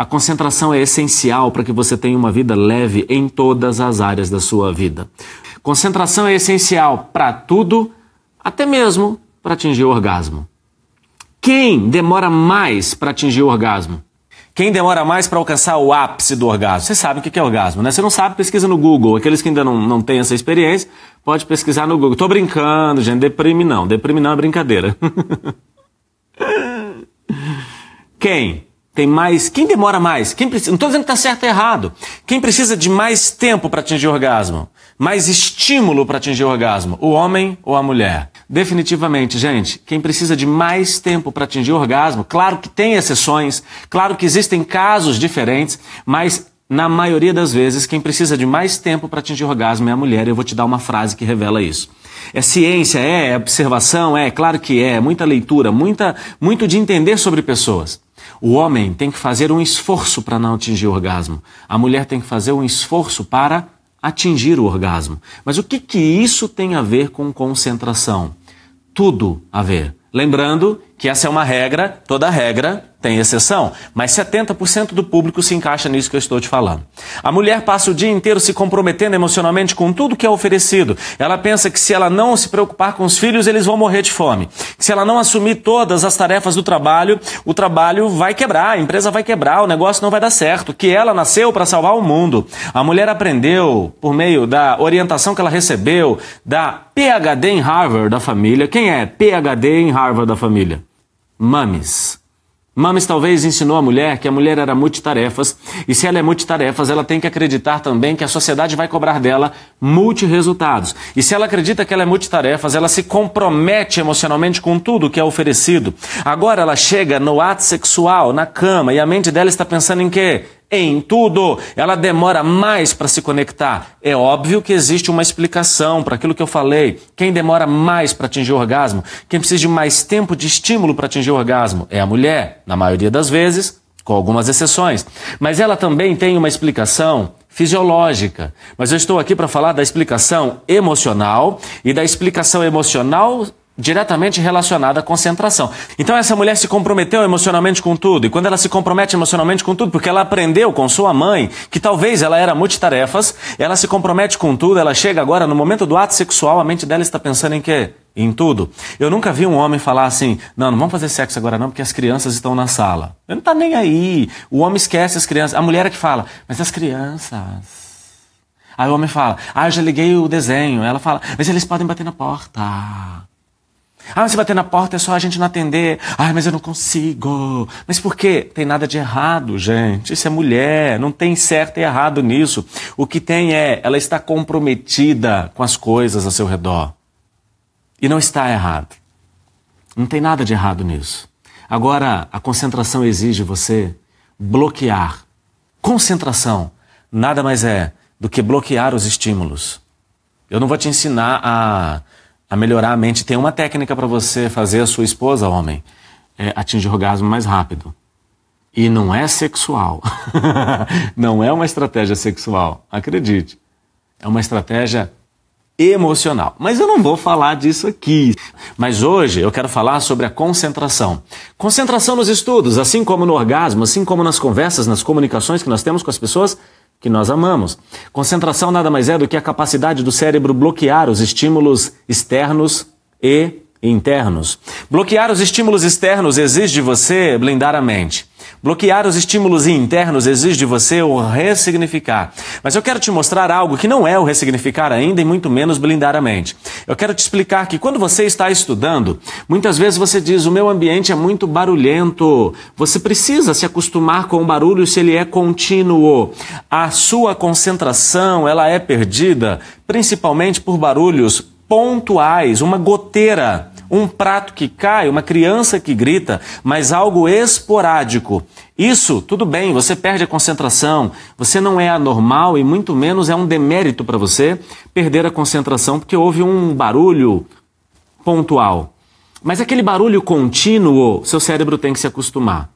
A concentração é essencial para que você tenha uma vida leve em todas as áreas da sua vida. Concentração é essencial para tudo, até mesmo para atingir o orgasmo. Quem demora mais para atingir o orgasmo? Quem demora mais para alcançar o ápice do orgasmo? Você sabe o que é orgasmo, né? Você não sabe, pesquisa no Google. Aqueles que ainda não, não têm essa experiência, pode pesquisar no Google. Tô brincando, gente. Deprime não. Deprime não é brincadeira. Quem? Tem mais. Quem demora mais? Quem precisa, não estou dizendo que está certo ou errado. Quem precisa de mais tempo para atingir orgasmo? Mais estímulo para atingir orgasmo? O homem ou a mulher? Definitivamente, gente, quem precisa de mais tempo para atingir orgasmo, claro que tem exceções, claro que existem casos diferentes, mas na maioria das vezes, quem precisa de mais tempo para atingir orgasmo é a mulher. Eu vou te dar uma frase que revela isso. É ciência, é, é observação, é, claro que é, muita leitura, muita, muito de entender sobre pessoas. O homem tem que fazer um esforço para não atingir o orgasmo. A mulher tem que fazer um esforço para atingir o orgasmo. Mas o que, que isso tem a ver com concentração? Tudo a ver. Lembrando que essa é uma regra, toda regra tem exceção, mas 70% do público se encaixa nisso que eu estou te falando. A mulher passa o dia inteiro se comprometendo emocionalmente com tudo que é oferecido. Ela pensa que se ela não se preocupar com os filhos, eles vão morrer de fome. Se ela não assumir todas as tarefas do trabalho, o trabalho vai quebrar, a empresa vai quebrar, o negócio não vai dar certo. Que ela nasceu para salvar o mundo. A mulher aprendeu por meio da orientação que ela recebeu da PhD em Harvard da família. Quem é PhD em Harvard da família? Mames. Mames talvez ensinou a mulher que a mulher era multitarefas, e se ela é multitarefas, ela tem que acreditar também que a sociedade vai cobrar dela multiresultados. E se ela acredita que ela é multitarefas, ela se compromete emocionalmente com tudo que é oferecido. Agora ela chega no ato sexual, na cama, e a mente dela está pensando em quê? Em tudo. Ela demora mais para se conectar. É óbvio que existe uma explicação para aquilo que eu falei. Quem demora mais para atingir o orgasmo, quem precisa de mais tempo de estímulo para atingir o orgasmo, é a mulher, na maioria das vezes, com algumas exceções. Mas ela também tem uma explicação fisiológica. Mas eu estou aqui para falar da explicação emocional e da explicação emocional diretamente relacionada à concentração. Então essa mulher se comprometeu emocionalmente com tudo, e quando ela se compromete emocionalmente com tudo, porque ela aprendeu com sua mãe, que talvez ela era multitarefas, ela se compromete com tudo, ela chega agora no momento do ato sexual, a mente dela está pensando em quê? Em tudo. Eu nunca vi um homem falar assim: não, não vamos fazer sexo agora não, porque as crianças estão na sala. Ele não está nem aí. O homem esquece as crianças. A mulher é que fala, mas as crianças. Aí o homem fala, ah, eu já liguei o desenho. Ela fala, mas eles podem bater na porta. Ah, se bater na porta é só a gente não atender. Ah, mas eu não consigo. Mas por quê? Tem nada de errado, gente. Isso é mulher, não tem certo e errado nisso. O que tem é, ela está comprometida com as coisas ao seu redor. E não está errado. Não tem nada de errado nisso. Agora, a concentração exige você bloquear. Concentração nada mais é do que bloquear os estímulos. Eu não vou te ensinar a a melhorar a mente. Tem uma técnica para você fazer a sua esposa, homem, é atingir orgasmo mais rápido. E não é sexual. não é uma estratégia sexual, acredite. É uma estratégia emocional. Mas eu não vou falar disso aqui. Mas hoje eu quero falar sobre a concentração. Concentração nos estudos, assim como no orgasmo, assim como nas conversas, nas comunicações que nós temos com as pessoas que nós amamos. Concentração nada mais é do que a capacidade do cérebro bloquear os estímulos externos e internos. Bloquear os estímulos externos exige de você blindar a mente. Bloquear os estímulos internos exige de você o ressignificar. Mas eu quero te mostrar algo que não é o ressignificar ainda e muito menos blindar a mente. Eu quero te explicar que quando você está estudando, muitas vezes você diz: o meu ambiente é muito barulhento. Você precisa se acostumar com o barulho se ele é contínuo. A sua concentração ela é perdida principalmente por barulhos pontuais, uma goteira um prato que cai, uma criança que grita, mas algo esporádico. Isso, tudo bem, você perde a concentração, você não é anormal e muito menos é um demérito para você perder a concentração porque houve um barulho pontual. Mas aquele barulho contínuo, seu cérebro tem que se acostumar.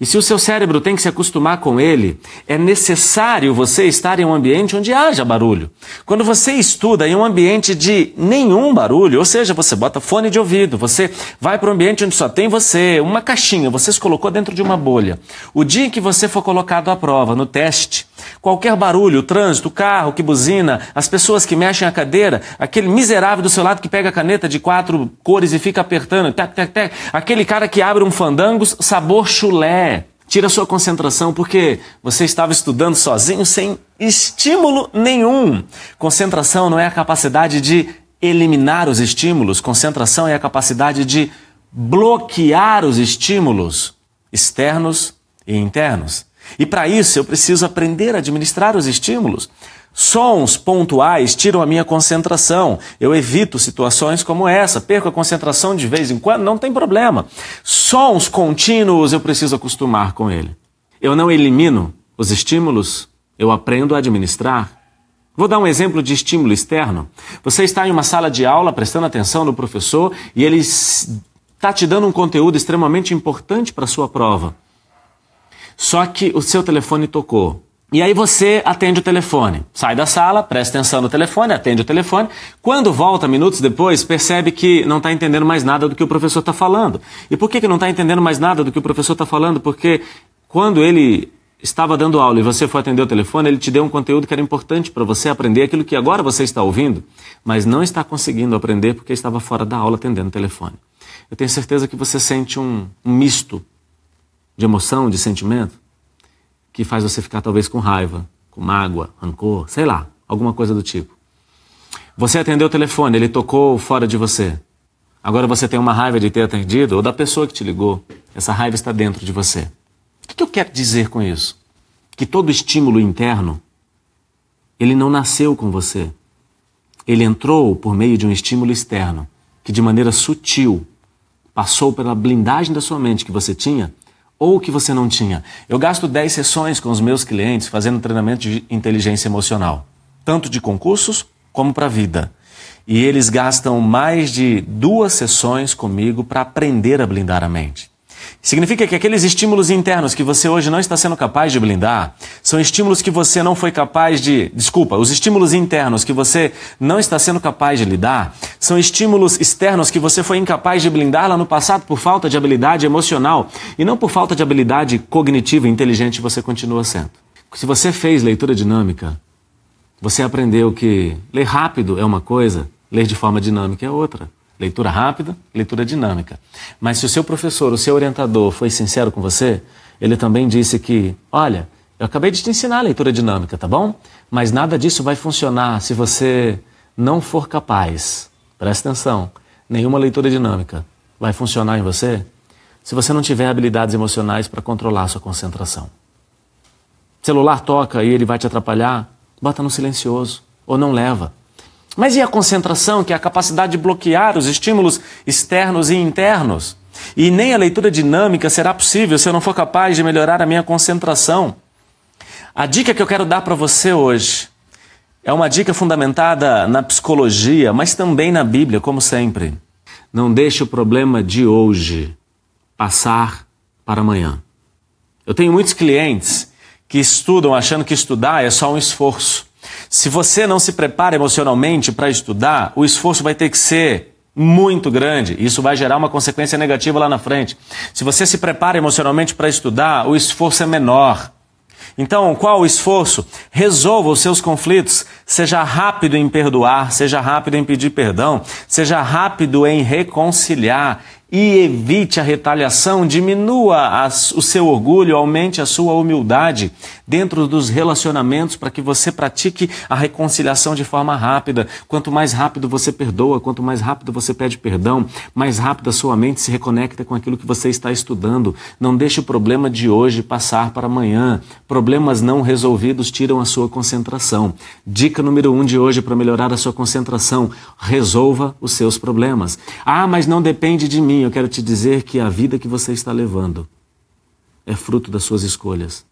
E se o seu cérebro tem que se acostumar com ele, é necessário você estar em um ambiente onde haja barulho. Quando você estuda em um ambiente de nenhum barulho, ou seja, você bota fone de ouvido, você vai para um ambiente onde só tem você, uma caixinha, você se colocou dentro de uma bolha. O dia em que você for colocado à prova, no teste, qualquer barulho, trânsito, carro que buzina, as pessoas que mexem a cadeira, aquele miserável do seu lado que pega a caneta de quatro cores e fica apertando, tac, tac, tac, aquele cara que abre um fandangos sabor chulé Tira sua concentração porque você estava estudando sozinho sem estímulo nenhum. Concentração não é a capacidade de eliminar os estímulos, concentração é a capacidade de bloquear os estímulos externos e internos. E para isso eu preciso aprender a administrar os estímulos. Sons pontuais tiram a minha concentração. Eu evito situações como essa. Perco a concentração de vez em quando, não tem problema. Sons contínuos, eu preciso acostumar com ele. Eu não elimino os estímulos, eu aprendo a administrar. Vou dar um exemplo de estímulo externo. Você está em uma sala de aula prestando atenção no professor e ele está te dando um conteúdo extremamente importante para a sua prova. Só que o seu telefone tocou. E aí você atende o telefone, sai da sala, presta atenção no telefone, atende o telefone. Quando volta, minutos depois, percebe que não está entendendo mais nada do que o professor está falando. E por que, que não está entendendo mais nada do que o professor está falando? Porque quando ele estava dando aula e você foi atender o telefone, ele te deu um conteúdo que era importante para você aprender aquilo que agora você está ouvindo, mas não está conseguindo aprender porque estava fora da aula atendendo o telefone. Eu tenho certeza que você sente um, misto de emoção, de sentimento que faz você ficar talvez com raiva, com mágoa, rancor, sei lá, alguma coisa do tipo. Você atendeu o telefone, ele tocou fora de você. Agora você tem uma raiva de ter atendido ou da pessoa que te ligou. Essa raiva está dentro de você. O que eu quero dizer com isso? Que todo estímulo interno, ele não nasceu com você. Ele entrou por meio de um estímulo externo, que de maneira sutil passou pela blindagem da sua mente que você tinha ou que você não tinha. Eu gasto 10 sessões com os meus clientes fazendo treinamento de inteligência emocional, tanto de concursos como para a vida. E eles gastam mais de duas sessões comigo para aprender a blindar a mente. Significa que aqueles estímulos internos que você hoje não está sendo capaz de blindar são estímulos que você não foi capaz de. Desculpa, os estímulos internos que você não está sendo capaz de lidar são estímulos externos que você foi incapaz de blindar lá no passado por falta de habilidade emocional e não por falta de habilidade cognitiva e inteligente você continua sendo. Se você fez leitura dinâmica, você aprendeu que ler rápido é uma coisa, ler de forma dinâmica é outra. Leitura rápida, leitura dinâmica. Mas se o seu professor, o seu orientador foi sincero com você, ele também disse que, olha, eu acabei de te ensinar a leitura dinâmica, tá bom? Mas nada disso vai funcionar se você não for capaz. Presta atenção, nenhuma leitura dinâmica vai funcionar em você se você não tiver habilidades emocionais para controlar a sua concentração. Celular toca e ele vai te atrapalhar, bota no silencioso ou não leva. Mas e a concentração, que é a capacidade de bloquear os estímulos externos e internos? E nem a leitura dinâmica será possível se eu não for capaz de melhorar a minha concentração. A dica que eu quero dar para você hoje é uma dica fundamentada na psicologia, mas também na Bíblia, como sempre. Não deixe o problema de hoje passar para amanhã. Eu tenho muitos clientes que estudam achando que estudar é só um esforço. Se você não se prepara emocionalmente para estudar, o esforço vai ter que ser muito grande. Isso vai gerar uma consequência negativa lá na frente. Se você se prepara emocionalmente para estudar, o esforço é menor. Então, qual o esforço? Resolva os seus conflitos. Seja rápido em perdoar, seja rápido em pedir perdão, seja rápido em reconciliar e evite a retaliação, diminua as, o seu orgulho, aumente a sua humildade dentro dos relacionamentos para que você pratique a reconciliação de forma rápida. Quanto mais rápido você perdoa, quanto mais rápido você pede perdão, mais rápido a sua mente se reconecta com aquilo que você está estudando. Não deixe o problema de hoje passar para amanhã. Problemas não resolvidos tiram a sua concentração. Dica número um de hoje para melhorar a sua concentração: resolva os seus problemas. Ah, mas não depende de mim eu quero te dizer que a vida que você está levando é fruto das suas escolhas.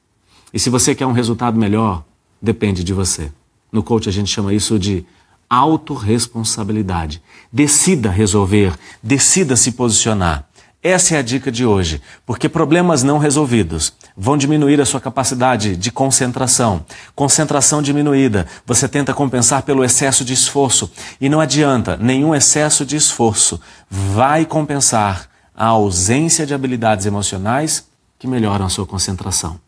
E se você quer um resultado melhor, depende de você. No coach a gente chama isso de autorresponsabilidade. Decida resolver, decida se posicionar. Essa é a dica de hoje, porque problemas não resolvidos vão diminuir a sua capacidade de concentração. Concentração diminuída, você tenta compensar pelo excesso de esforço e não adianta, nenhum excesso de esforço vai compensar a ausência de habilidades emocionais que melhoram a sua concentração.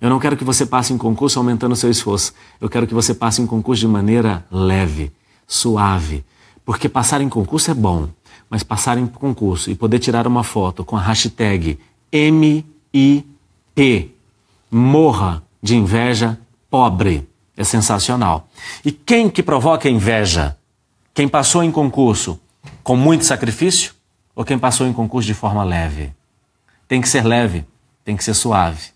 Eu não quero que você passe em concurso aumentando seu esforço. Eu quero que você passe em concurso de maneira leve, suave. Porque passar em concurso é bom, mas passar em concurso e poder tirar uma foto com a hashtag MIP, morra de inveja pobre, é sensacional. E quem que provoca inveja? Quem passou em concurso com muito sacrifício ou quem passou em concurso de forma leve? Tem que ser leve, tem que ser suave.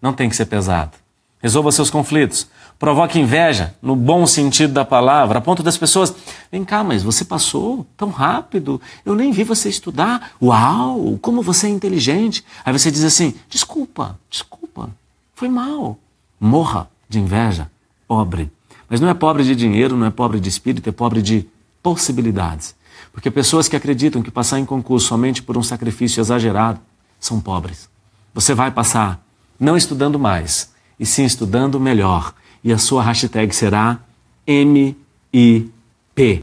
Não tem que ser pesado. Resolva seus conflitos. Provoque inveja, no bom sentido da palavra, a ponto das pessoas. Vem cá, mas você passou tão rápido, eu nem vi você estudar. Uau, como você é inteligente. Aí você diz assim: desculpa, desculpa, foi mal. Morra de inveja, pobre. Mas não é pobre de dinheiro, não é pobre de espírito, é pobre de possibilidades. Porque pessoas que acreditam que passar em concurso somente por um sacrifício exagerado são pobres. Você vai passar não estudando mais, e sim estudando melhor. E a sua hashtag será MIP.